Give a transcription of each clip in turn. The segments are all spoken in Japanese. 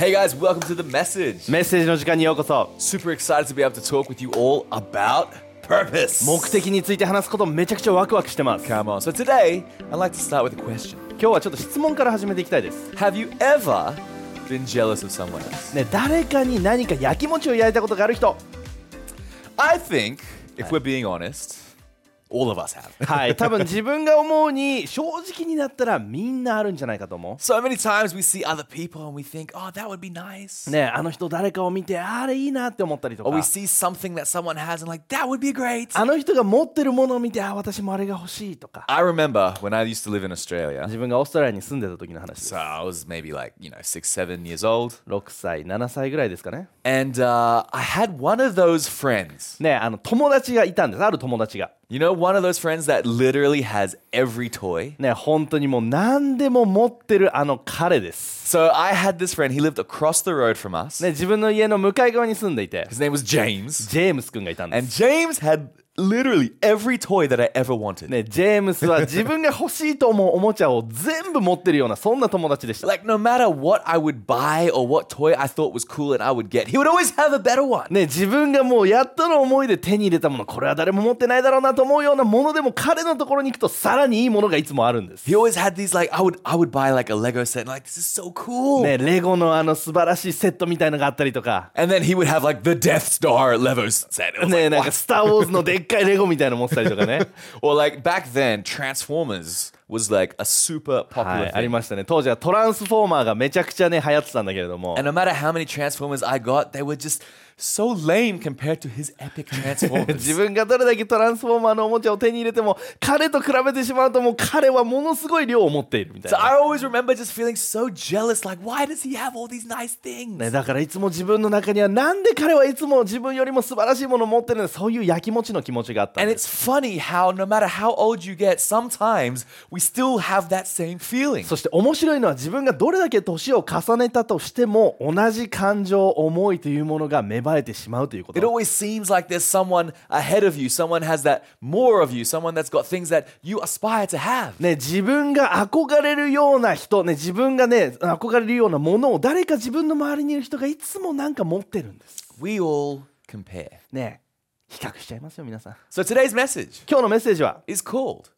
Hey guys, welcome to the message. メッセージの時間にようこそ Super excited to be able to talk with you all about purpose. 目的について話すことめちゃくちゃワクワクしてます Come on. So today, I'd like to start with a question. 今日はちょっと質問から始めていきたいです Have you ever been jealous of someone else? ね誰かに何か焼きもちを焼いたことがある人 I think, if we're being honest, all of us have. はい多分自分が思うに正直になったらみんなあるんじゃないかと思 So many times we see other people and we think, oh, that would be nice. うねあの人誰かを見てあれいいなって思ったりと Or か we see something that someone has and like, that would be great. あの人が持ってるものを見てあ私もあれが欲しいとか I remember when I used to live in Australia. 自分がオーストラリアに住んでた時の話です So I was maybe like, you know, six, seven years old. 6歳7歳ぐらいですかね And uh, I had one of those friends. ねあの友達がいたんですある友達が You know, one of those friends that literally has every toy. ね本当にもう何でも持ってるあの彼です So I had this friend, he lived across the road from us. ね自分の家の向かい側に住んでいて His name was James. ジェームス君がいたんで And す James had literally every toy that I ever wanted. ねジェームスは自分が欲しいと思うおもちゃを全部持ってるようなそんな友達でした Like, no matter what I would buy or what toy I thought was cool and I would get, he would always have a better one. ね自分がもうやっとの思いで手に入れたものこれは誰も持ってないだろうなと思うようなものでも彼のところに行くとさらにいいものがいつもあるんです He always had these, like, I would, I would buy like a Lego set and like, this is so cool. ねレゴのあの素晴らしいセットみたいのがあったりとか And then he would have like the Death Star Lego set. It was ね like, なんか what? スター・ウォーズので っかいレゴみたいなの持ってたりとかね or like back then, Transformers was like a super は popular いあり thing. ましたね当時はトランスフォーマーがめちゃくちゃね流行ってたんだけれども And no matter how many Transformers I got, they were just so lame compared to his epic 自 Transformers. 分がどれだけトランスフォーマーのおもちゃを手に入れても彼と比べてしまうともう彼はものすごい量を持っているみたい so な I always remember just feeling so jealous. Like, why does he have all these nice things? ね、だからいつも自分の中にはなんで彼はいつも自分よりも素晴らしいものを持ってるんだそういうやきもちの気持ちがあったん And it's funny how no matter how old you get, sometimes we still have that same feeling. そして面白いのは自分がどれだけ年を重ねたとしても同じ感情思いというものが芽生えてしまうというこ It と always seems like there's someone ahead of you, someone has that more of you, someone that's got things that you aspire to have. ね、自分が憧れるような人、ね、自分がね憧れるようなものを誰か自分の周りにいる人がいつもなんか持ってるんです We all compare. ね比較しちゃいますよ皆さん So today's message 今日のメッセージは is called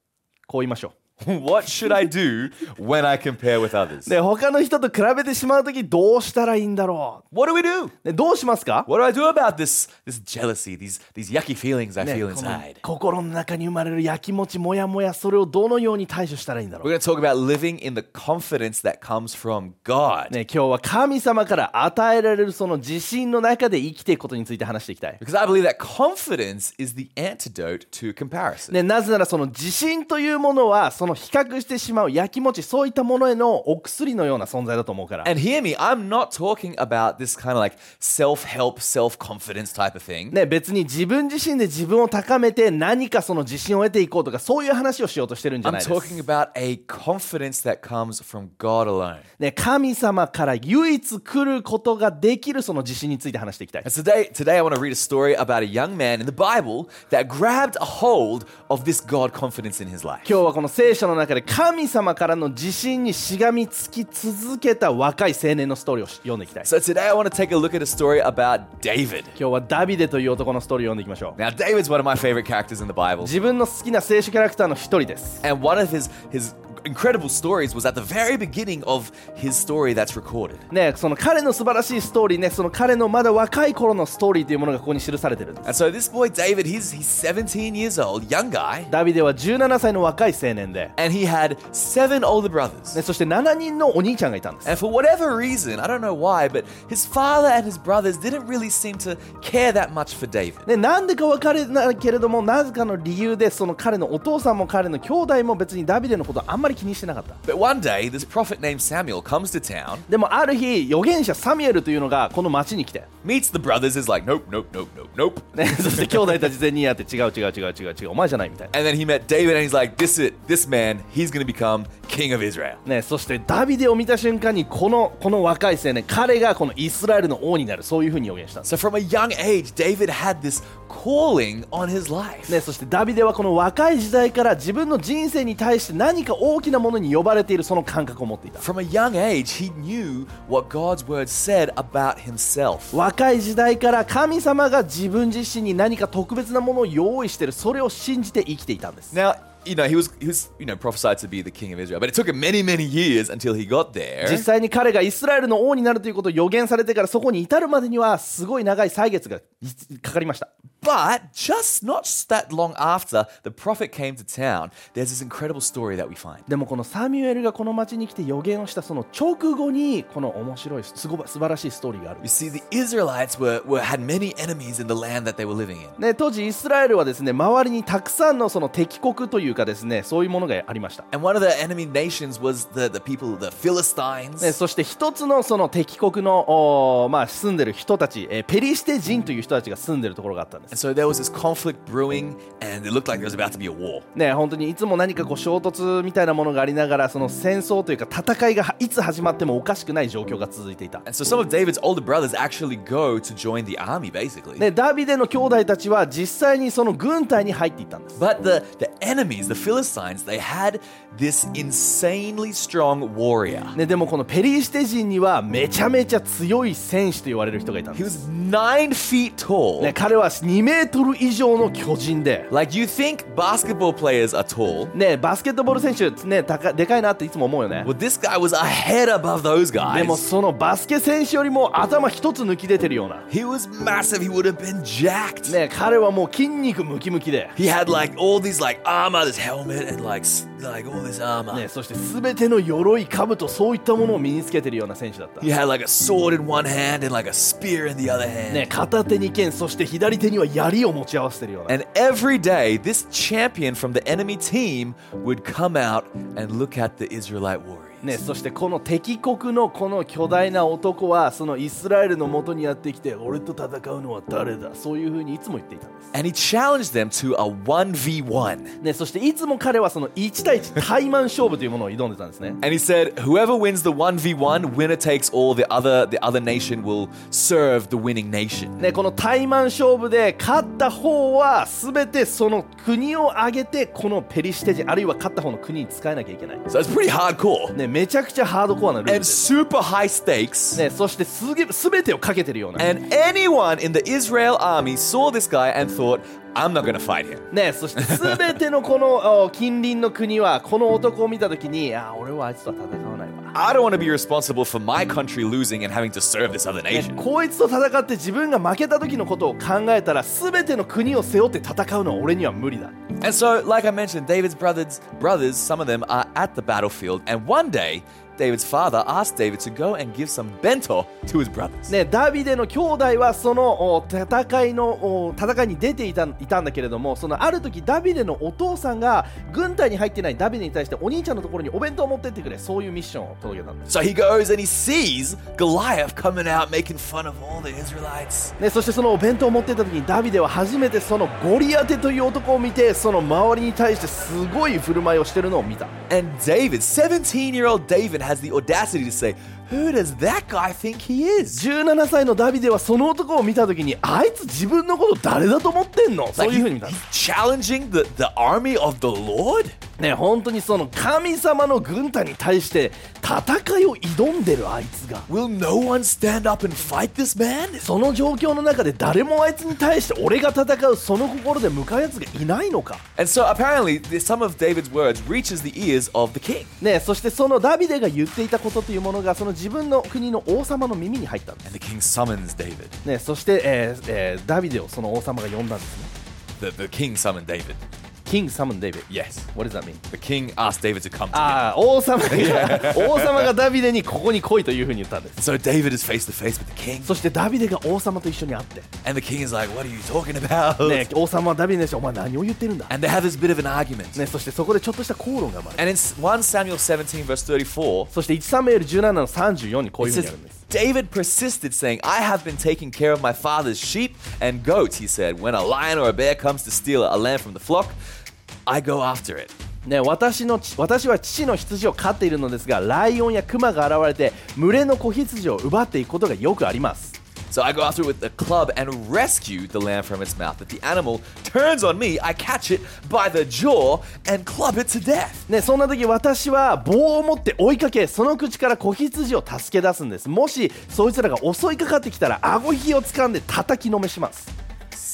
こう言いましょう What should I do when I compare with others? で他の人と比べてしまう時どうしたらいいんだろ What do we do? う、ね、どうしますか What do I do about this this jealousy, these these yucky feelings I ね feel この inside? 心の中に生まれるやきもちもやもやそれをどのように対処したらいいんだろ We're going to talk about living in the confidence that comes from God. う、ね、今日は神様から与えられるその自信の中で生きていくことについて話していきたい、Because I believe that confidence is the antidote to comparison. ね、なぜならその自信というものはその比較してしまうやきもちそういったものへのお薬のような存在だと思うから And hear me, I'm not talking about this kind of like self help, self confidence type of thing. ね、別に自分自身で自分を高めて何かその自信を得ていこうとかそういう話をしようとしてるんじゃ I'm ないです talking about a confidence that comes from God alone. ね、神様から唯一来ることができるその自信について話していきたい today, today I want to read a story about a young man in the Bible that grabbed a hold of this God confidence in his life. 今日はこの聖書の中で神様からの自信にしがみつき続けた若い青年のストーリーを読んでいきたい So today I want to take a look at a story about David. 今日はダビデという男のストーリーを読んでいきましょう Now, David's one of my favorite characters in the Bible. 自分の好きな聖書キャラクターの一人です And one of his, his incredible stories was at the very beginning of his story that's recorded. ねその彼の素晴らしいストーリーねその彼のまだ若い頃のストーリーというものがここに記されてるんです And so this boy David, he's, he's 17 years old, young guy, ダビデは17歳の若い青年で、 and he had seven older brothers. ね、そして7人のお兄ちゃんがいたんです And for whatever reason, I don't know why, but his father and his brothers didn't really seem to care that much for David. ね、なんでか分からないけれどもなぜかの理由でその彼のお父さんも彼の兄弟も別にダビデのことはあんまり 気にしてなかった But one day, this prophet named Samuel comes to town, でもある日預言者サミュエルというのがこの町に来て、meets the brothers, is like, nope, nope, nope, nope, nope. ね、そして兄弟たち全員にやって違う違う違う違う違うお前じゃないみたいな、And then he met David, and he's like, this it, this man, he's going to become king of Israel. ね、そしてダビデを見た瞬間にこのこの若い青年彼がこのイスラエルの王になるそういうふうに予言したんです So from a young age, David had this calling on his life. ね、そしてダビデはこの若い時代から自分の人生に対して何か大きなものに呼ばれているその感覚を持っていた From a young age, he knew what God's word said about himself. 若い時代から神様が自分自身に何か特別なものを用意しているそれを信じて生きていたんです Now, you know, he was he was, you know, prophesied to be the king of Israel, but it took him many, many years until he got there. 実際に彼がイスラエルの王になるということを予言されてからそこに至るまでにはすごい長い歳月がかかりました But just not that long after the prophet came to town, there's this incredible story that we find. でもこのサミュエルがこの町に来て予言をしたその直後にこの面白いすご素晴らしいストーリーがある You see, the Israelites were, were had many enemies in the land that they were living in. ね、当時イスラエルはですね周りにたくさんのその敵国というかですねそういうものがありました、And one of the enemy nations was the, the people, the Philistines. ね、そして一つのその敵国の、おーまあ、住んでる人たち、えーペリシテ人という人たちが住んでるところがあったんです And so there was this conflict brewing, and it looked like there was about to be a war. ね、本当にいつも何かこう衝突みたいなものがありながらその戦争というか戦いがいつ始まってもおかしくない状況が続いていた、And so some of David's older brothers actually go to join the army, basically. ね、ダビデの兄弟たちは実際にその軍隊に入っていったんです But the, the enemies, the Philistines, they had this insanely strong warrior. ね、でもこのペリシテ人にはめちゃめちゃ強い戦士と言われる人がいたん He です、was nine feet tall. ね、彼は2メートル以上の巨人で Like you think basketball players are tall. ね、バスケットボール選手、ね、高でかいなっていつも思うよね Well, this guy was a head above those でも guys. そのバスケ選手よりも頭一つ抜き出てるような He was massive. He would have been jacked. ね、彼はもう筋肉ムキムキで、He had like all these like armor, this helmet, and like like all this armor. ね、そして全ての鎧、兜そういったものを身につけてるような選手だった He had like a sword in one hand and like a spear in the other hand. ね、片手に剣そして左手には 槍を持ち合わせてるような And every day, this champion from the enemy team would come out and look at the Israelite warriors. ね、そしてこの敵国のこの巨大な男はそのイスラエルのもとにやってきて俺と戦うのは誰だ？そういうふうにいつも言っていたんです、And he challenged them to a 1v1. ね、そしていつも彼はその1対1対マン勝負というものを挑んでたんですね And he said, whoever wins the 1v1, winner takes all, the other the other nation will serve the winning nation. ね、この対マン勝負で勝った方は全てその国を挙げてこのペリシテ人あるいは勝った方の国に使えなきゃいけない、So it's pretty hardcore. ね、めちゃくちゃハードコアなルール And です、super high stakes. ね、そしてすげ全てをかけてるような And anyone in the Israel army saw this guy and thought, I'm not going to fight him. ね、そして全てのこのお近隣の国はこの男を見た時にあ俺はあいつとは戦わないわ、I don't want to be responsible for my country losing and having to serve this other ね nation. こいつと戦って自分が負けた時のことを考えたら全ての国を背負って戦うのは俺には無理だ And so, like I mentioned, David's brothers, brothers, some of them are at the battlefield. And one day, David's father asked David to go and give some bento to his brothers. ね、ダビデの兄弟はそのお戦いのお戦いに出ていたいたんだけれどもそのある時ダビデのお父さんが軍隊に入ってないダビデに対してお兄ちゃんのところにお弁当を持ってってくれそういうミッションを届けたんです、So he goes and he sees Goliath coming out making fun of all the Israelites. ね、そしてそのお弁当を持ってった時にダビデは初めてそのゴリアテという男を見てその周りに対してすごい振る舞いをしてるのを見た And David, 17 year old David, has the audacity to say, Who does that guy think he is? 17歳のダビデはその男を見た時にあいつ自分のこと誰だと思ってんのそういうふうに見たんです challenging the, the army of the Lord? ね本当にその神様の軍隊に対して戦いを挑んでるあいつが Will no one stand up and fight this man? その状況の中で誰もあいつに対して俺が戦うその心で向かうやつがいないのか And so apparently, some of David's words reaches the ears of the king. ねそしてそのダビデが言っていたことというものがその自分の国の王様の耳に入ったんです.ねそして、えーえーダビデをその王様が呼んだんですね The, the king summoned David. King summon David Yes. What does that mean? The king asked David to come to him. ああ王様が王様がダビデにここに来いというふうに言ったんです So David is face to face with the king. そしてダビデが王様と一緒に会って、 And the king is like, What are you talking about? ね、王様はダビデにしてお前何を言ってるんだ、 And they have this bit of an argument. ね、そしてそこでちょっとした口論が生まれる And in 1 Samuel 17, verse 34, そして1サムエル17の34にこういう it ふうに says, あるんです David persisted, saying, I have been taking care of my father's sheep and goats, he said. When a lion or a bear comes to steal a lamb from the flock, I go after it. ね、私のち私は父の羊を飼っているのですがライオンやクマが現れて群れの子羊を奪っていくことがよくあります So I go after it with a club and rescue the lamb from its mouth. But the animal turns on me, I catch it by the jaw and club it to death. ね、そんな時私は棒を持って追いかけその口から子羊を助け出すんですもしそいつらが襲いかかってきたら顎ひげを掴んで叩きのめします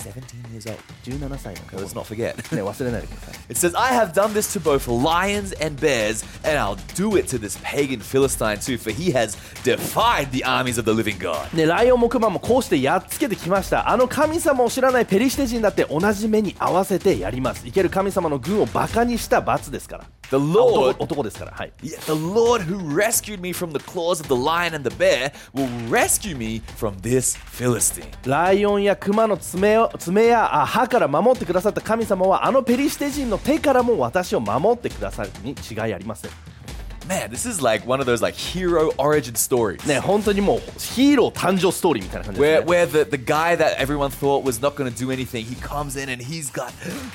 17 years old. 17歳の子 Let's not forget. ね、忘れないでください It says, I have done this to both lions and bears, and I'll do it to this pagan Philistine too, for he has defied the armies of the living God. ね、ライオンもクマもこうしてやっつけてきましたあの神様を知らないペリシテ人だって同じ目に合わせてやります生ける神様の軍をバカにした罰ですから The あ Lord, 男男ですからはい yeah, the Lord who rescued me from the claws of the lion and the bear will rescue me from this Philistine. ライオンやクマの爪爪や歯から守ってくださった神様はあのペリシテ人の手からも私を守ってくださるに違いありません。Man, this is like one of those like hero origin stories. ね本当にもうヒーロー誕生ストーリーみたいな感じで Where, す、ね、where the, the guy that everyone thought was not going to do anything, he comes in and he's got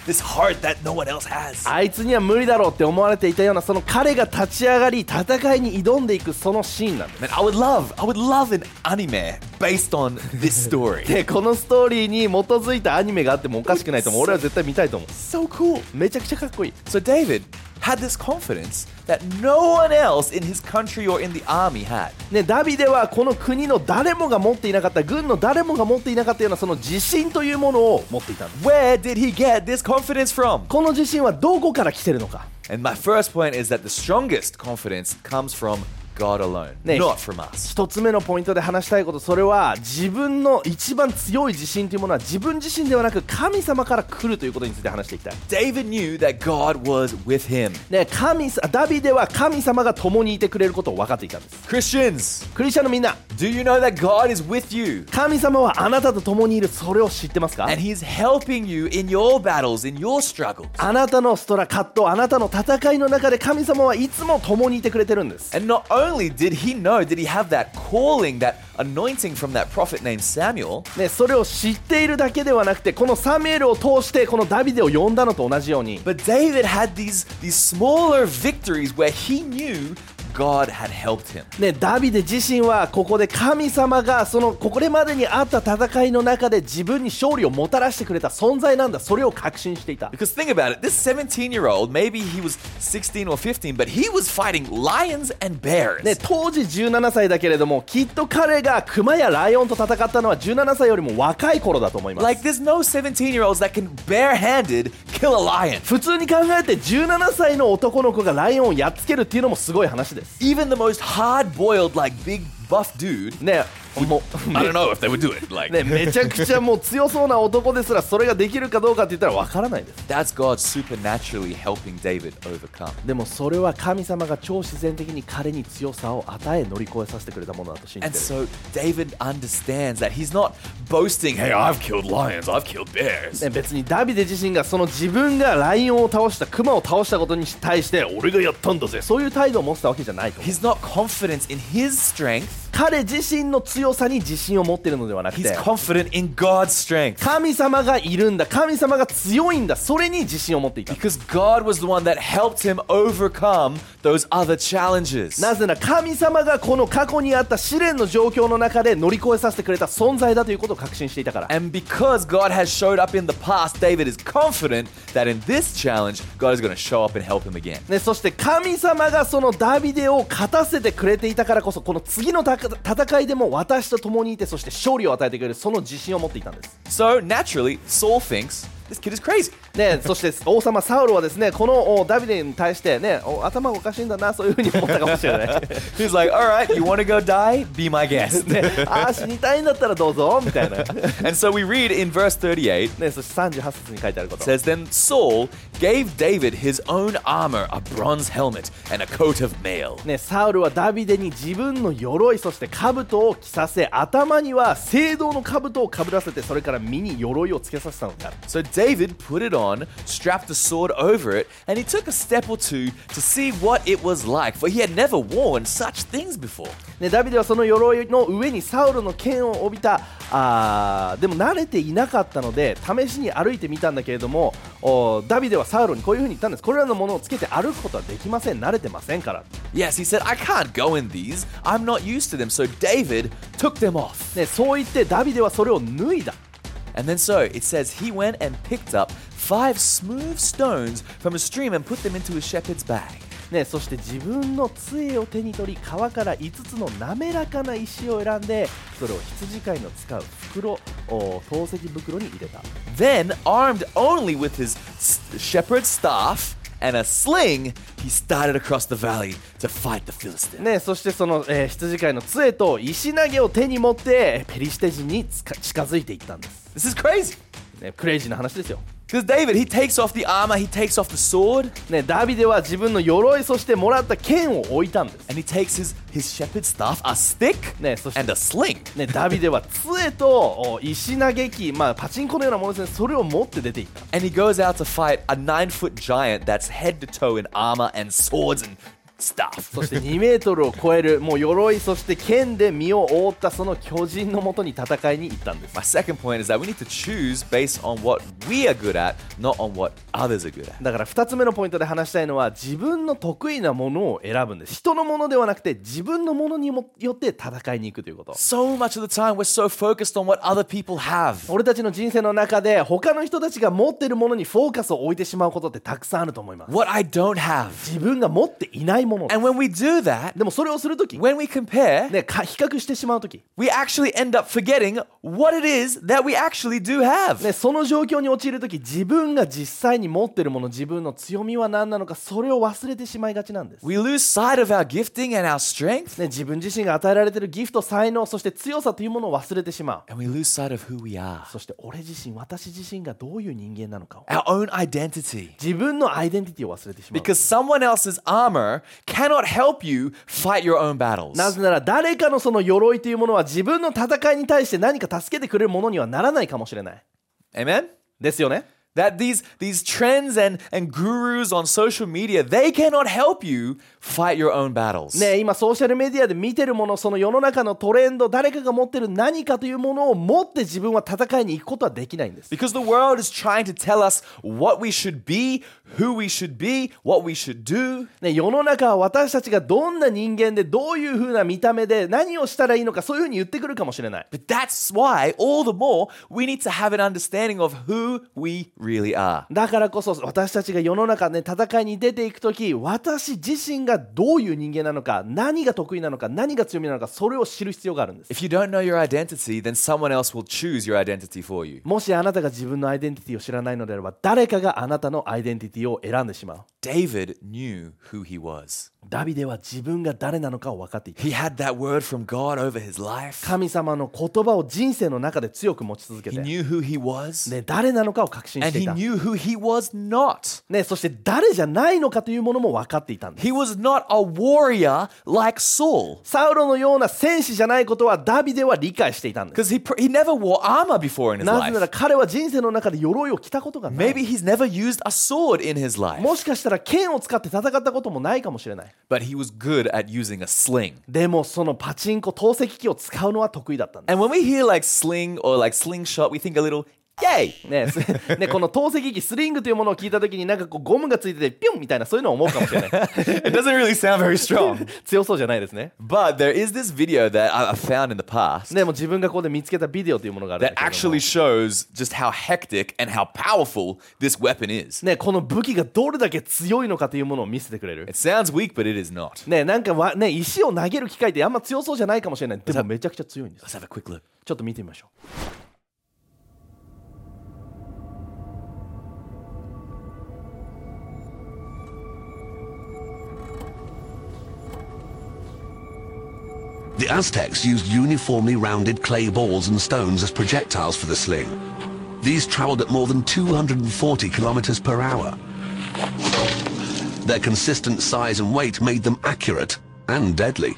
this heart that no one else has. あいつには無理だろうって思われていたようなその彼が立ち上がり戦いに挑んでいくそのシーンなんです Man, I would love, I would love an anime based on this story. でこのストーリーに基づいたアニメがあってもおかしくないと思う俺は絶対見たいと思う so cool. めちゃくちゃかっこいい So David had this confidence that no one else in his country or in the army had. ね、ダビデはこの国の誰もが持っていなかった軍の誰もが持っていなかったようなその自信というものを持っていた Where did he get this confidence from? この自信はどこから来てるのか And my first point is that the strongest confidence comes from God alone, 네. not from us. 一つ目のポイントで話したいことそれは自分の一番強い自信というものは自分自身ではなく神様から来るということについて話していきたい David knew that God was with him. ね、神さダビデは神様が共にいてくれることを分かっていたんです Christians, クリスチャンのみんな do you know that God is with you? 神様はあなたと共にいるそれを知ってますか？And he's helping you in your battles, in your struggles. あなたのストラ葛藤あなたの戦いの中で神様はいつも共にいてくれてるんです And not only did he know, did he have that calling, that anointing from that prophet named Samuel, ね、それを知っているだけではなくてこのサミュエルを通してこのダビデを呼んだのと同じように but David had these, these smaller victories where he knew God had helped him. ね、ダビデ自身はここで神様がそのこれまでにあった戦いの中で自分に勝利をもたらしてくれた存在なんだそれを確信していた Because think about it, this 17 year old, maybe he was 16 or 15, but he was fighting lions and bears. ね、当時17歳だけれどもきっと彼がクマやライオンと戦ったのは17歳よりも若い頃だと思います Like, there's no 17 year olds that can barehanded kill a lion. 普通に考えて17歳の男の子がライオンをやっつけるっていうのもすごい話です Even the most hard boiled, like big buff dude, ねもう I don't know if they would do it. Like, ね、めちゃくちゃもう強そうな男ですらそれができるかどうかって言ったらわからないです that's God supernaturally helping David overcome. でもそれは神様が超自然的に彼に強さを与え乗り越えさせてくれたものだと信じ And てる so David understands that he's not boasting, hey, I've killed lions, I've killed bears. ね、別にダビデ自身がその自分がライオンを倒したクマを倒したことに対して俺がやったんだぜそういう態度を持ってたわけじゃないと思う He's not confident in his strength, 彼自身の強さに自信を持っているのではなくて.神様がいるんだ神様が強いんだそれに自信を持っていた Because God was the one that helped him overcome those other challenges. なぜなら神様がこの過去にあった試練の状況の中で乗り越えさせてくれた存在だということを確信していたから And because God has showed up in the past, David is confident that in this challenge, God is going to show up and help him again. ね、そして神様がそのダビデを勝たせてくれていたからこそこの次のた戦いでも私と共にいてそして勝利を与えてくれるその自信を持っていたんです、So naturally, Saul thinks this kid is crazy. ね、そして王様サウルはですねこのおダビデに対してねお頭がおかしいんだなそういうふうに思ったかもしれない He's like, all right, you want to go die? Be my guest. ね、ああ死にたいんだったらどうぞみたいな、ね、and so we read in verse 38そして38節に書いてあること says then Saul gave David his own armor, a bronze helmet, and a coat of mail. ね、サウルはダビデに自分の鎧そして兜を着させ頭には青銅の兜をかぶらせてそれから身に鎧をつけさせたのである So David put it on, strapped the sword over it, and he took a step or two to see what it was like, for he had never worn such things before. ね、ダビデはその鎧の上にサウルの剣を帯びたあーでも慣れていなかったので試しに歩いてみたんだけれどもおダビデはサウルにこういうふうに言ったんですこれらのものをつけて歩くことはできません慣れてませんから Yes, he said, I can't go in these. I'm not used to them. So David took them off. ね、そう言ってダビデはそれを脱いだ And then so it says he went and picked up five smooth stones from a stream and put them into his shepherd's bag. ね、そして自分の杖を手に取り川から5つの滑らかな石を選んでそれを羊飼いの使う袋お透析袋に入れた Then, armed only with his s- shepherd's staff and a sling, he started across the valley to fight the Philistine. ね、そしてその、えー羊飼いの杖と石投げを手に持ってペリシテ人に近づいていったんです、This is crazy. ね、クレイジーな話ですよ Because David, he takes off the armor, he takes off the sword, ね、ダビデは自分の鎧そしてもらった剣を置いたんです、and he takes his, his shepherd's staff, a stick, ね、そして and a sling. ね、ダビデは杖とお石投げ機、まあ、パチンコのようなものですねそれを持って出ていった And he goes out to fight a nine foot giant that's head to toe in armor and swords and. そして2メートルを超えるもう鎧そして剣で身を覆ったその巨人のもとに戦いに行ったんです My second point is that we need to choose based on what we are good at, not on what others are good at. だから2つ目のポイントで話したいのは自分の得意なものを選ぶんです人のものではなくて自分のものにもよって戦いに行くということ So much of the time, we're so focused on what other people have. 俺たちの人生の中で他の人たちが持ってるものにフォーカスを置いてしまうことってたくさんあると思います What I don't have. 自分が持っていないもの And when we do that, でもそれをするとき、when we compare, ね、か比較してしまうとき、we actually end up forgetting what it is that we actually do have. ね、その状況に陥るとき自分が実際に持ってるもの自分の強みは何なのかそれを忘れてしまいがちなんです、We lose sight of our gifting and our strength, ね、自分自身が与えられているギフト才能そして強さというものを忘れてしまう and we lose sight of who we are, そして俺自身私自身がどういう人間なのかを our own identity. 自分のアイデンティティを忘れてしまう Because someone else's armor cannot help you fight your own battles. なぜなら誰かのその鎧というものは自分の戦いに対して何か助けてくれるものにはならないかもしれない Amen? ですよね? That these these trends and, and gurus on social media, they cannot help you fight your own battles. ね今ソーシャルメディアで見てるものその世の中のトレンド誰かが持ってる何かというものを持って自分は戦いに行くことはできないんです Because the world is trying to tell us what we should be, who we should be, what we should do. ね、世の中は私たちがどんな人間でどういう風な見た目で何をしたらいいのかそういう風に言ってくるかもしれない But that's why, all the more, we need to have an understanding of who we really are. だからこそ私たちが世の中ね戦いに出ていく時私自身がどういう人間なのか何が得意なのか何が強みなのかそれを知る必要があるんです If you don't know your identity, then someone else will choose your identity for you. もしあなたが自分のアイデンティティを知らないのであれば誰かがあなたのアイデンティティを選んでしまう David knew who he was. ダビデは自分が誰なのかを分かっていた He had that word from God over his life. 神様の言葉を人生の中で強く持ち続け He て、knew who he was, ね、誰なのかを確信し and てい he た、knew who he was not. ね、そして誰じゃないのかというものも分かっていたんです He was not a warrior like Saul. サウロのような戦士じゃないことはダビデは理解していたんです Because he, pr- he never wore armor before in his なぜなら life. 彼は人生の中で鎧を着たことがない Maybe he's never used a sword in his life. もしかしたら剣を使って戦ったこともないかもしれない But he was good at using a sling. でもそのパチンコ透析機を使うのは得意だったんです And when we hear like sling or like slingshot, we think a little, yay! ねす ね、この透析機スリングというものを聞いた時になんかこうゴムがついててピュンみたいなそういうのを思うかもしれない It doesn't really sound very strong. 強そうじゃないですね But there is this video that I found in the past でも自分がここで見つけたビデオというものがあるん that actually shows just how hectic and how powerful this weapon is. ね、この武器がどれだけ強いのかというものを見せてくれる It sounds weak, but it is not. ね、なんかわ、ね、石を投げる機会ってあんま強そうじゃないかもしれないでもめちゃくちゃ強いんです Let's have a quick look. ちょっと見てみましょう The Aztecs used uniformly rounded clay balls and stones as projectiles for the sling. These traveled at more than 240 kilometers per hour. Their consistent size and weight made them accurate and deadly.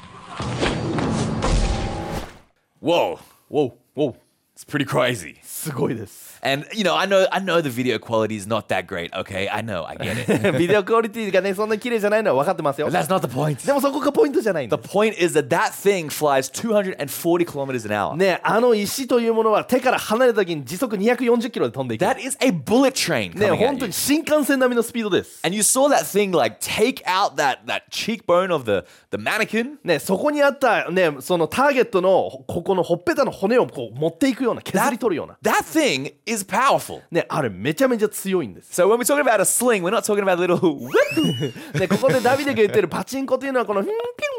Whoa. Whoa, whoa. It's pretty crazy. すごいです。 And you know, I know I know the video quality is not that great. Okay, I know, I get it. ビデオクオリティがね、そんな綺麗じゃないのは分かってますよ that's not the point. でもそこがポイントじゃないん The です。point is that that thing flies 240 kilometers an hour. ね、あの石というものは手から離れた時に時速240キロで飛んでいく。That is a bullet train ね、coming 本当 you. に新幹線並みのスピードです。And you saw that thing like take out that that cheekbone of the the mannequin. ね、そこにあった、ね、そのターゲットのここのほっぺたの骨をこう持っていくような削り取るような、That thing is powerful. ね、あれめちゃめちゃ強いんです、So when we're talking about a sling, we're not talking about a little whoop. ね、ここでダビデが言ってるパチンコというのはこのピ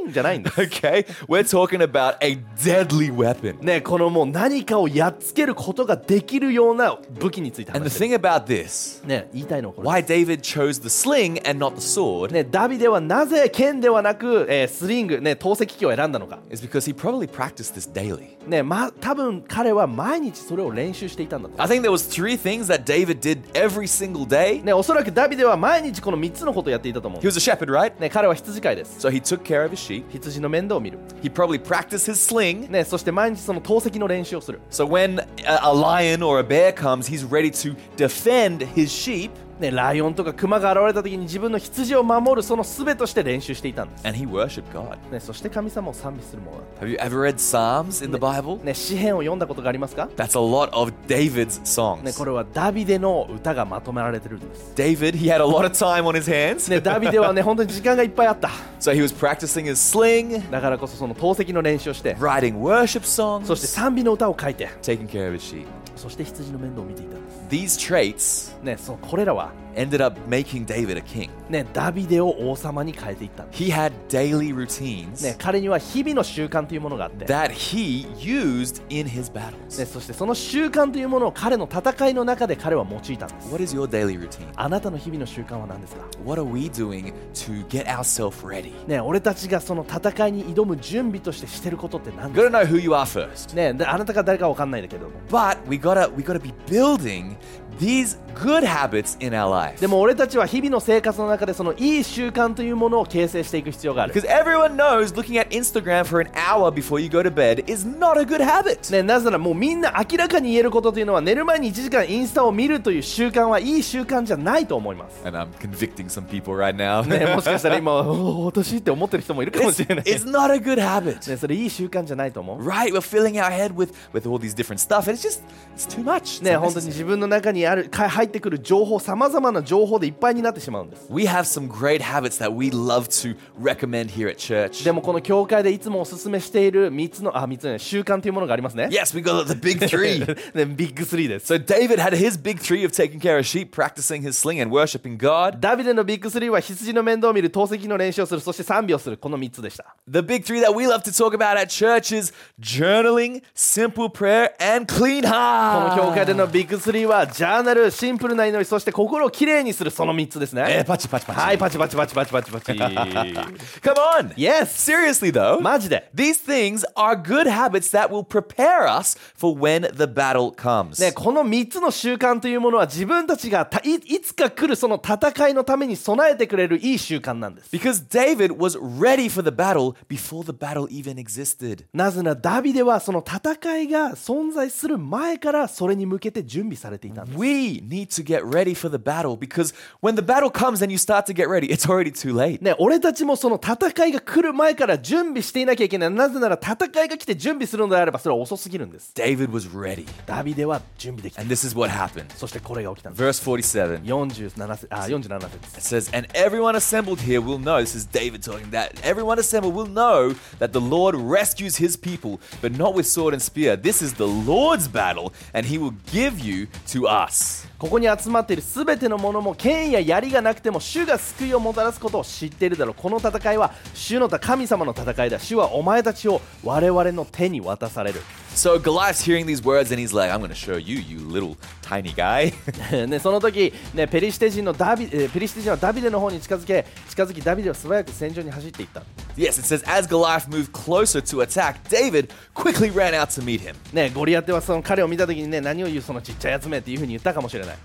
ュンじゃないんです Okay, we're talking about a deadly weapon. ね、このもう何かをやっつけることができるような武器について And 話 the してる thing about this, ね、言いたいのはこれ why David chose the sling and not the sword, ね、ダビデはなぜ剣ではなく、えースリング、ね、投石機を選んだのか、is because he probably practiced this daily. ねま、多分彼は毎日それを練習していたんだと I think there was three things that David did every single day. ね、おそらくダビデは毎日この3つのことをやっていたと思う He、was a shepherd, right? ね、彼は羊飼いです So he took care of his sheep. 羊の面倒を見る、 He probably practiced his sling. ね、そして毎日その投石の練習をする So when a, a lion or a bear comes, he's ready to defend his sheep ね、ライオンとかクマが現れた時に自分の羊を守るその術として練習していたんです、and he worshiped God. ね、そして神様を賛美するものだ Have you ever read Psalms in the Bible? ね、詩篇を読んだことがありますか、That's a lot of David's ね、songs. これはダビデの歌がまとめられてるんです、David, he had a lot of time on his hands. ね、ダビデはね本当に時間がいっぱいあった So he was practicing his sling, だからこそその投石の練習をして writing worship そして songs, 賛美の歌を書いて taking care of his sheep. そして羊の面倒を見ていたんです。These traits ねそのこれらは ended up making David a king. ねダビデを王様に変えていったんです He had daily routines ね彼には日々の習慣というものがあって、ね、that he used in his battles. そしてその習慣というものを彼の戦いの中で彼は用いたんです What is your daily routine? あなたの日々の習慣は何ですか What are we doing to get ourselves ready? ね俺たちがその戦いに挑む準備としてしてることって何です Gotta know who you are first. かねであなたが誰かわかんないんだけども But we gotta we gotta be building these good habits in our life. でも俺たちは日々の生活の中でそのいい習慣というものを形成していく必要がある Because everyone knows looking at Instagram for an hour before you go to bed is not a good habit. ね、なぜならもうみんな明らかに言えることというのは寝る前に1時間インスタを見るという習慣はいい習慣じゃないと思います。And I'm convicting some people right now. ね、もしかしたら今、私って思ってる人もいるかもしれない。it's not a good habit. ね、それいい習慣じゃないと思う。Right? We're filling our head with, with all these different stuff, and it's just it's too much. ね、本当に.自分の中にあるか入ってくる情報、さまざまな情報でいっぱいになってしまうんです。 We have some great habits that we love to recommend here at church. でもこの教会でいつもおすすめしている3つの、あ、3つの習慣というものがありますね。 Yes, we got the big three. ね、ビッグ3です。 so David had his big three of taking care of sheep, practicing his sling, and worshiping God. ダビデのビッグ3は羊の面倒を見る、透析の練習をする、そして賛美をする、この3つでした。 The big three that we love to talk about at church is journaling, simple prayer, and clean この heart. 教会でのビッグ3はジャ ーナル、シンプルな祈り、そして心をきれいにするその3つですえね。パチパチパチはい、パチパチパチパチパチパチ。Come on. Yes! Seriously though, マジで。these things are good habits that will prepare us for when the battle comes. ね、この3つの習慣というものは自分たちがたいいつか来るその戦いのために備えてくれるいい習慣なんです。Because David was ready for the battle before the battle even existed. なぜならダビデはその戦いが存在する前からそれに向けて準備されていたんです。We need to get ready for the battle because when the battle comes and you start to get ready, it's already too late. ね、俺たちもその戦いが来る前から準備していなきゃいけない。なぜなら戦いが来て準備するのであればそれは遅すぎるんです。 David was ready. ダビデは準備できた。 And this is what happened. そしてこれが起きたんです。 Verse 47. 47節あ47節 It says, And everyone assembled here will know, this is David talking, that everyone assembled will know that the Lord rescues his people, but not with sword and spear. This is the Lord's battle, and he will give you to us. ここに集まっている全てのものも剣や槍がなくても主が救いをもたらすことを知っているだろう。この戦いは主の神様の戦いだ。主はお前たちを我々の手に渡される。So Goliath's hearing these words, and he's like, I'm going to show you, you little tiny guy. ね、その時、ね、ペリシテ人のダビえーペリシテ人はダビデの方に近づけ近づきダビデは素早く戦場に走っていった、 yes, it says, As Goliath moved closer to attack, David quickly ran out to meet him. ね、ゴリアテはその彼を見た時にね何を言うそのちっちゃいやつめっていうふうに言ったかもしれない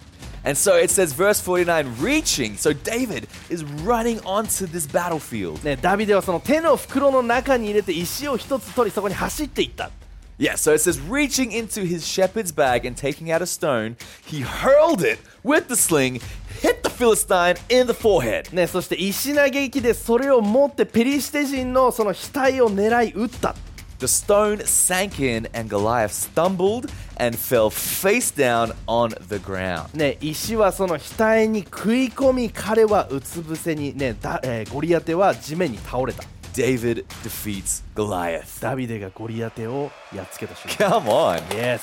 And so it says, verse 49, reaching. So David is running onto this battlefield. ね、ダビデはその手の袋の中に入れて石を一つ取りそこに走っていった Yeah, so it says, reaching into his shepherd's bag and taking out a stone, he hurled it with the sling, hit the Philistine in the forehead. ね、そして石投げ機でそれを持ってペリシテ人のその額を狙い撃った。 The stone sank in, and Goliath stumbled and fell face down on the ground. ね、石はその額に食い込み彼はうつ伏せに、ねだえーゴリアテは地面に倒れた David defeats Goliath. ダビデがゴリアテをやっつけた瞬間 Come on. Yes、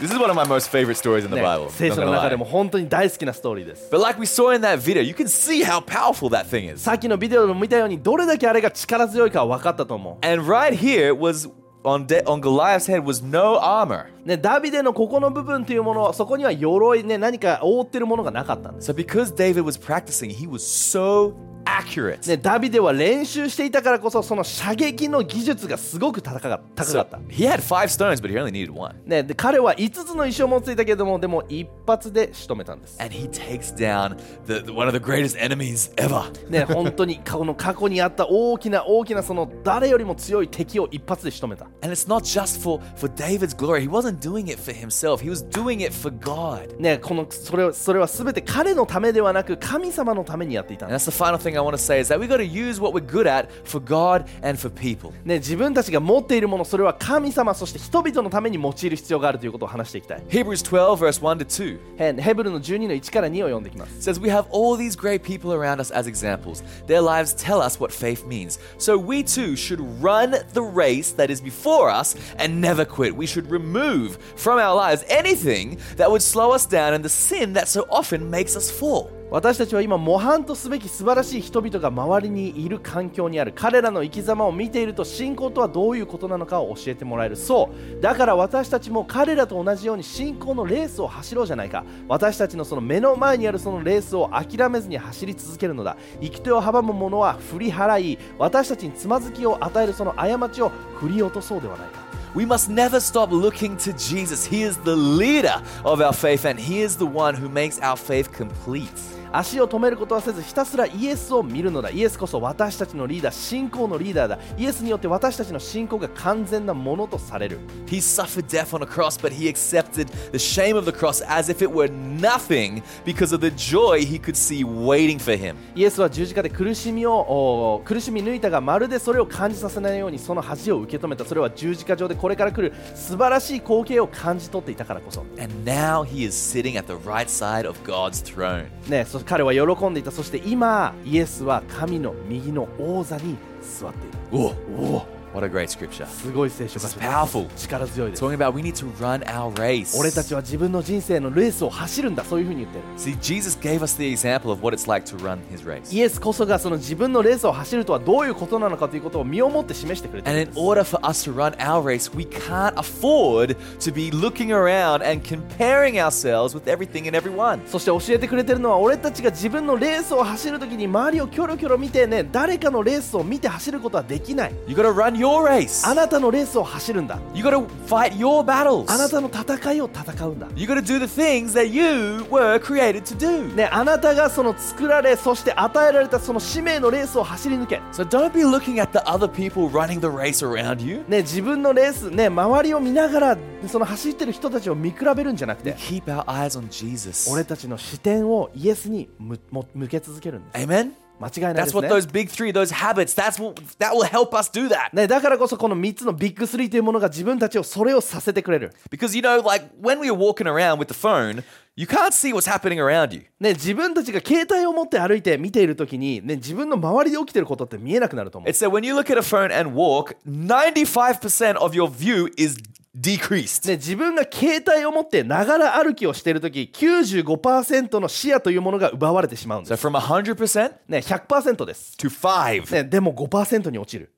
This is one of my most favorite stories in the ね Bible. 聖 not 書の gonna 中 lie. でも本当に大好きなストーリーです But like we saw in that video, you can see how powerful that thing is. さっきのビデオでも見たようにどれだけあれが力強いかは分かったと思 And right here was on De- on Goliath's head was no armor. う、ね、ダビデのここの部分というものそこには鎧、ね、何か覆ってるものがなかったんです So because David was practicing, he was so accurate. ね、ダビデは練習していたからこそその射撃の技術がすごく高か高か So った、he had five stones, but he only needed one. ね、で彼は5つの石を持っていたけれどもでも一発で仕留めたんです、And he takes down the, one of the greatest enemies ever. ね、本当にこの過去にあった大きな大きなその誰よりも強い敵を一発で仕留めた And it's not just for, for David's glory. He wasn't doing it for himself. He was doing it for God. ね、このそれそれは全て彼のためではなく神様のためにやっていたん And です that's the final thing I want to say is that we got to use what we're good at for God and for people. ね、自分たちが持っているものそれは神様そして人々のために用いる必要があるということを話していきたい Hebrews 12, verse 1 to 2. へヘブルの12の1から2を読んできます says we have all these great people around us as examples. Their lives tell us what faith means. So we too should run the race that is before us and never quit. We should remove from our lives anything that would slow us down and the sin that so often makes us fall. 私たちは今模範とすべき素晴らしい人々が周りにいる環境にある。彼らの生き様を見ていると信仰とはどういうことなのかを教えてもらえる。そう。だから私たちも彼らと同じように信仰のレースを走ろうじゃないか。私たちのその目の前にあるそのレースを諦めずに走り続けるのだ。行き手を阻む者は振り払い私たちにつまずきを与えるその過ちを振り落とそうではないか。We must never stop looking to Jesus. He is the leader of our faith and He is the one who makes our faith complete. 足を止めることはせずひたすらイエスを見るのだイエスこそ私たちのリーダー信仰のリーダーだイエスによって私たちの信仰が完全なものとされる He suffered death on a cross, but he accepted the shame of the cross as if it were nothing because of the joy he could see waiting for him. イエスは十字架で苦しみをお苦しみ抜いたがまるでそれを感じさせないようにその恥を受け止めたそれは十字架上でこれから来る素晴らしい光景を感じ取っていたからこそ And now he is sitting at the right side of God's throne. ねそ彼は喜んでいた。そして今イエスは神の右の王座に座っている。Oh, おお what a great scripture. すごい聖書 This 箇 is 所です powerful. 力強いです Talking about we need to run our race. 俺たちは自分の人生のレースを走るんだそういうふうに言ってる See, Jesus gave us the example of what it's like to run his race. イエスこそがその自分のレースを走るとはどういうことなのかということを身をもって示してくれて And る in んです order for us to run our race, we can't afford to be looking around and comparing ourselves with everything and everyone. そして教えてくれてるのは俺たちが自分のレースを走るときに周りをキョロキョロ見てね誰かのレースを見て走ることはできない You gotta run your race. あなたのレースを走るんだ You gotta fight your battles. あなたの戦いを戦うんだ You gotta do the things that you were created to do. ね、あなたがその作られそして与えられたその使命のレースを走り抜け So don't be looking at the other people running the race around you. ね、自分のレース、ね、周りを見ながらその走ってる人たちを見比べるんじゃなくて keep our eyes on Jesus. 俺たちの視点をイエスに向け続けるんです Amen? 間違いないで That's す what ね those big three, those habits, that's what that will help us do that. ね、だからこそこの3つのビッグ3というものが自分たちをそれをさせてくれる、Because you know, like when we are walking around with the phone, you can't see what's happening around you. ね、自分たちが携帯を持って歩いて見ているときに、ね、自分の周りで起きてることって見えなくなると思う It's that when you look at a phone and walk, 95% of your view is decreased. ね、自分が携帯を持ってながら歩きをしているとき95%の視野というものが奪われてしまうんで So す、from 100%ね、100%です、to 5. ね、でも5%に落ちる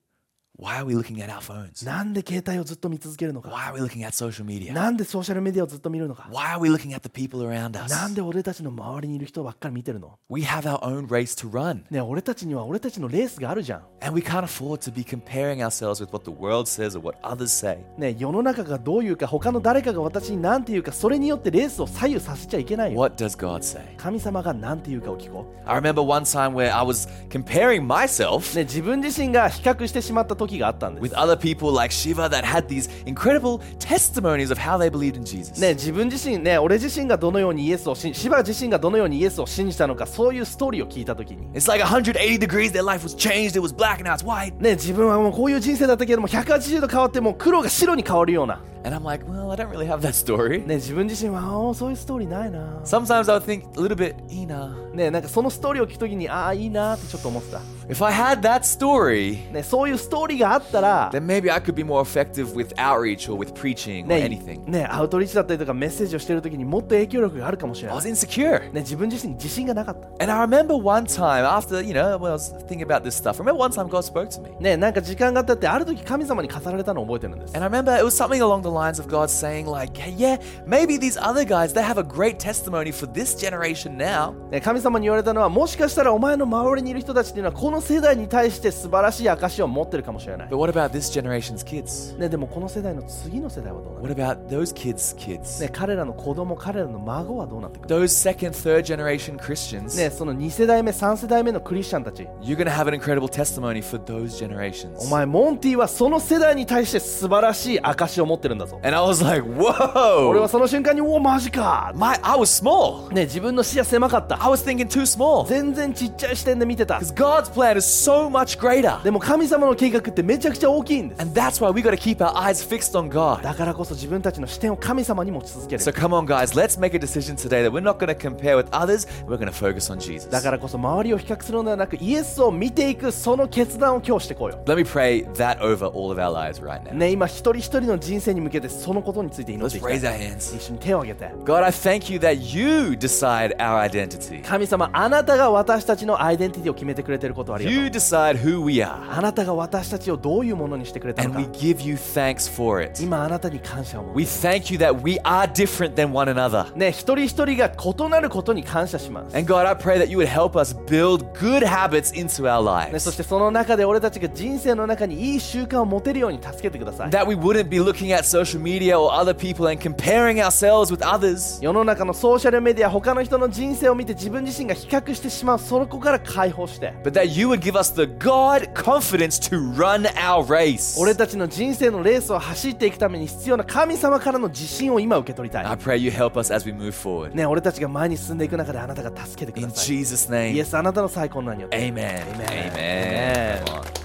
Why are we looking at our phones? なんで携帯をずっと見続けるのか Why are we looking at social media? なんでソーシャルメディアをずっと見るのか Why are we looking at the people around us? なんで俺たちの周りにいる人ばっかり見てるの We have our own race to run. ね俺たちには俺たちのレースがあるじゃん And we can't afford to be comparing ourselves with what the world says or what others say. ね世の中がどういうか他の誰かが私に何て言うかそれによってレースを左右させちゃいけないよ What does God say? 神様が何て言うかを聞こ I remember one time where I was comparing myself う、ね、自分自身が比較してしまった時があったんです with other people like Shiva that had these incredible testimonies of how they believed in Jesus. ね、自分自身ね俺自身がどのようにイエスを信シバ自身がどのようにイエスを信じたのかそういうストーリーを聞いた時に It's like 180 degrees, their life was changed, it was black and now it's white. ね、自分はもうこういう人生だったけれども180度変わってもう黒が白に変わるような、And I'm like, well, I don't really have that story. ね、自分自身はあーそういうストーリーないな、 Sometimes I would think a little bit, Ina, ね、なんかそのストーリーを聞く時にああいいなってちょっと思ってた、 if I had that story, ね、そういうストーリーがあったら then maybe I could be more effective with outreach or with preaching or ね anything. ね、アウトリーチだったりとかメッセージをしてる時にもっと影響力があるかもしれ I ない was insecure. ね、自分自身に自信がなかった。 And I remember one time after, you know, when I was thinking about this stuff, I remember one time God spoke to me. ね、なんか時間が経ってある時神様に語られたのを覚えてるんです。 And I remember it was something along the lines of God saying, like, hey, yeah, maybe these other guys, they have a great testimony for this generation now. ね、神様に言われたのはもしかしたらお前の周りにいる人たちっていうのはこの世代に対して素晴らしい証を持ってるかもしれない。But what about this generation's kids? ね、でもこの世代の次の世代はどうなる What about ththose kids' kids? ね、彼らの子供、彼らの孫はどうなってくる Those second, third generation Christians, ね、その2世代目、3世代目のクリスチャンたち。you're going to have an incredible testimony for those generations. お前、モンティはその世代に対して素晴らしい証を持ってるんだぞ。And I was like, 俺 whoa! はその瞬間に、おお、マジか My, I was small. ね、自分の視野狭かった。I was thinking too small. 全然ちっちゃい視点で見てた。Because God's plan is so much greater. でも神様の計画ってめちゃくちゃ大きいんです。And that's why we got to keep our eyes fixed on God. だからこそ自分たちの視点を神様に持ち続ける So。come on, guys, let's make a decision today that we're not to compare with others. We're to focus on Jesus. だからこそ周りを比較するのではなくイエスを見ていくその決断を今日してこうよ。Let me pray that over all of our lives right now. ね、今一人一人の人生に向けてそのことについて祈って Let's いきたい raise。our hands. 一緒に手を挙げて。God, I thank you that you decide our identity. 神様、あなたが私たちのアイデンティティを決めてくれていることをありがと You う。decide who we are. あなたが私たちをどういうものにしてくれたの And we か。give you thanks for it. 今あなたに感謝を持 We つ。thank you that we are different than one another. ね、一人一人が異なることに感謝します。And God, I pray that you would help us build good habits into our ね、そ lives. してその中で俺たちが人生の中にいい習慣を持てるように助けてください。That we wouldn't be looking at social media or other people and comparing ourselves with others. 世の中のソーシャルメディア他の人の人生を見て自分自身が比較してしまうそこから解放して But that you would give us the God confidence to run our race. 俺たちの人生のレースを走っていくために必要な神様からの自信を今受け取りた I い pray you help us as we move forward. ね俺たちが前に進んでいく中であなたが助けてく In ださい Jesus' イエ name. スあなたの最高の名によって Amen. Amen. Amen. Amen. Come on.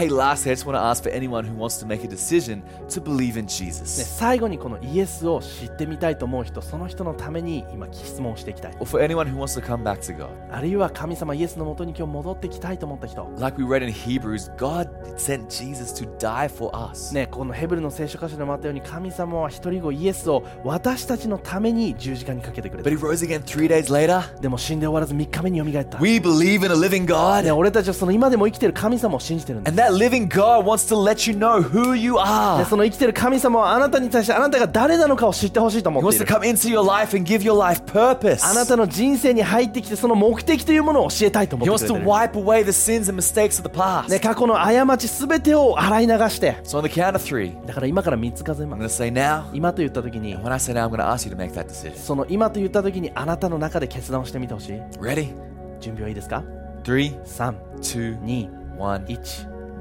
Hey, lastly, I just want to ask for anyone who wants to make a decision to believe in ね Jesus. 最後にこのイエスを知ってみたいと思う人その人のために今質問をしていきたい Or for anyone who wants to come back to God. あるいは神様イエスのもとに今日戻ってきたいと思った人 Like we read in Hebrews, God sent Jesus to die for us. ね、このヘブルの聖書箇所でもあったように神様は一人子イエスを私たちのために十字架にかけてくれ But た he rose again three days later. でも死んで終わらず3日目によみがえった、ね、We believe in a living God. 俺たちはその今でも生きてる神様を信じてるんです And that living God wants to let you know who you で are. その生きてる神様はあなたに対してあなたが誰なのかを知ってほしいと He 思って wants い to る come into your life and give your life purpose. あなたの人生に入ってきてその目的というものを教えたいと思 He って wants くれ to てる、wipe away the sins and mistakes of the past. ね、過去の過ちすべてを洗い流して So on the count of three, だから今から3つ数え I'm ま going to す say now. 今と言った時に When I say now, I'm going to ask you to make that decision. その今と言った時にあなたの中で決断をしてみてほしい Ready? 準備はいいですか Three, 3 two, 2 one.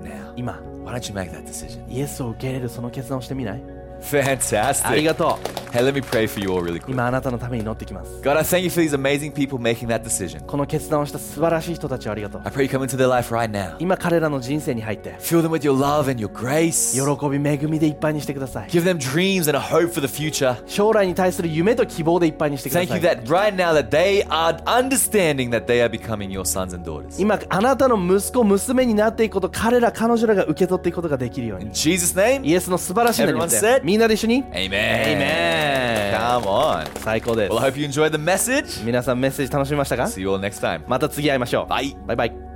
1 Now. 今 Why don't you make that decision? イエスを受け入れるその決断をしてみない Fantastic. ありがと Hey, let me pray for you all really う quick. 今あなたのために祈ってきます God, I thank you for these amazing people making that decision. この決断をした素晴らしい人たちをありがとう I pray you come into their life right now. 今彼らの人生に入って Fill them with your love and your grace. 喜び恵みでいっぱいにしてください Give them dreams and a hope for the future. 将来に対する夢と希望でいっぱいにしてくだ Thank さ you い that right now that they are understanding that they are becoming your sons and daughters. 今あなたの息子娘になっていくこと彼ら彼女らが受け取っていくことができるよう In に Jesus' name, イエスの素晴らしい名によっ Everyone て said? みんなで一緒に Amen. Amen. Come on. 最高です Well, I hope you enjoyed the message. 皆さんメッセージ楽しみましたか See you all next time. また次会いましょう Bye. バイバイ